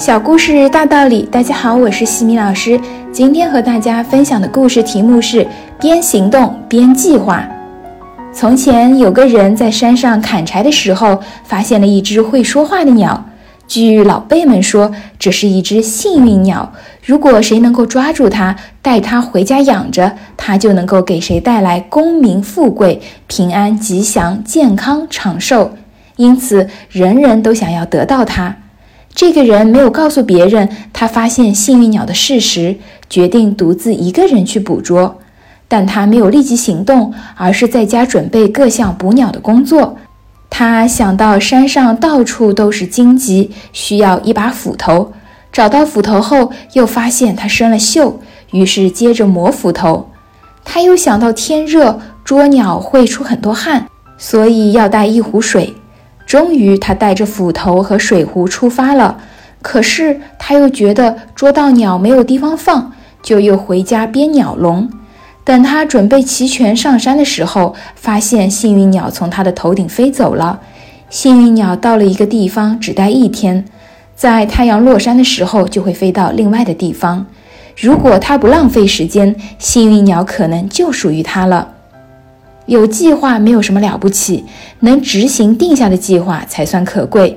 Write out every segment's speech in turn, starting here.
小故事大道理，大家好，我是西米老师。今天和大家分享的故事题目是边行动边计划。从前有个人在山上砍柴的时候，发现了一只会说话的鸟。据老辈们说，这是一只幸运鸟。如果谁能够抓住它，带它回家养着，它就能够给谁带来功名富贵、平安吉祥、健康长寿。因此，人人都想要得到它。这个人没有告诉别人他发现幸运鸟的事实，决定独自一个人去捕捉。但他没有立即行动，而是在家准备各项捕鸟的工作。他想到山上到处都是荆棘，需要一把斧头。找到斧头后，又发现它生了锈，于是接着磨斧头。他又想到天热，捉鸟会出很多汗，所以要带一壶水。终于，他带着斧头和水壶出发了。可是，他又觉得捉到鸟没有地方放，就又回家编鸟笼。等他准备齐全上山的时候，发现幸运鸟从他的头顶飞走了。幸运鸟到了一个地方只待一天，在太阳落山的时候就会飞到另外的地方。如果他不浪费时间，幸运鸟可能就属于他了。有计划没有什么了不起，能执行定下的计划才算可贵。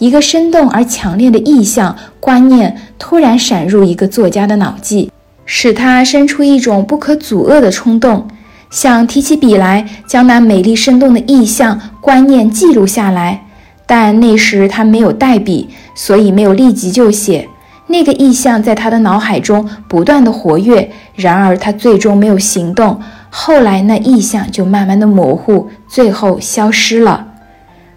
一个生动而强烈的意象观念突然闪入一个作家的脑际，使他生出一种不可阻遏的冲动，想提起笔来将那美丽生动的意象观念记录下来。但那时他没有带笔，所以没有立即就写。那个意象在他的脑海中不断的活跃，然而他最终没有行动。后来，那意象就慢慢的模糊，最后消失了。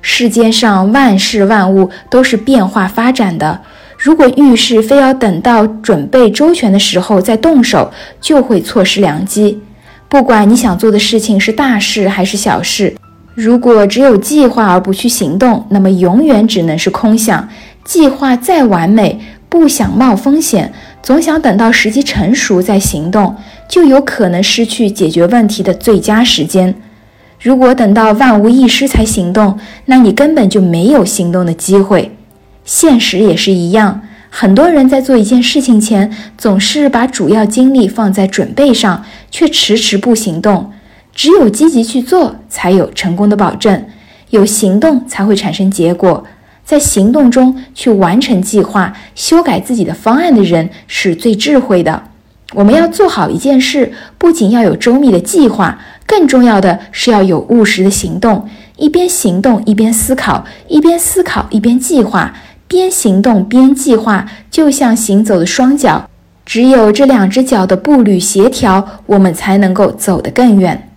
世间上万事万物都是变化发展的，如果遇事非要等到准备周全的时候再动手，就会错失良机。不管你想做的事情是大事还是小事，如果只有计划而不去行动，那么永远只能是空想。计划再完美，不想冒风险，总想等到时机成熟再行动。就有可能失去解决问题的最佳时间。如果等到万无一失才行动，那你根本就没有行动的机会。现实也是一样，很多人在做一件事情前，总是把主要精力放在准备上，却迟迟不行动。只有积极去做，才有成功的保证。有行动才会产生结果，在行动中去完成计划、修改自己的方案的人，是最智慧的。我们要做好一件事，不仅要有周密的计划，更重要的是要有务实的行动。一边行动一边思考，一边思考一边计划，边行动边计划，就像行走的双脚。只有这两只脚的步履协调，我们才能够走得更远。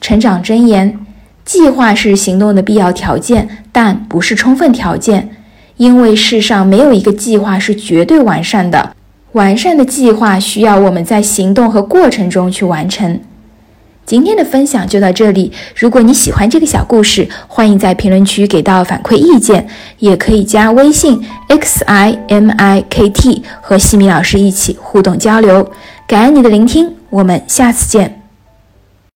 成长箴言：计划是行动的必要条件，但不是充分条件，因为世上没有一个计划是绝对完善的。完善的计划需要我们在行动和过程中去完成。今天的分享就到这里。如果你喜欢这个小故事，欢迎在评论区给到反馈意见，也可以加微信 x i m i k t 和西米老师一起互动交流。感恩你的聆听，我们下次见。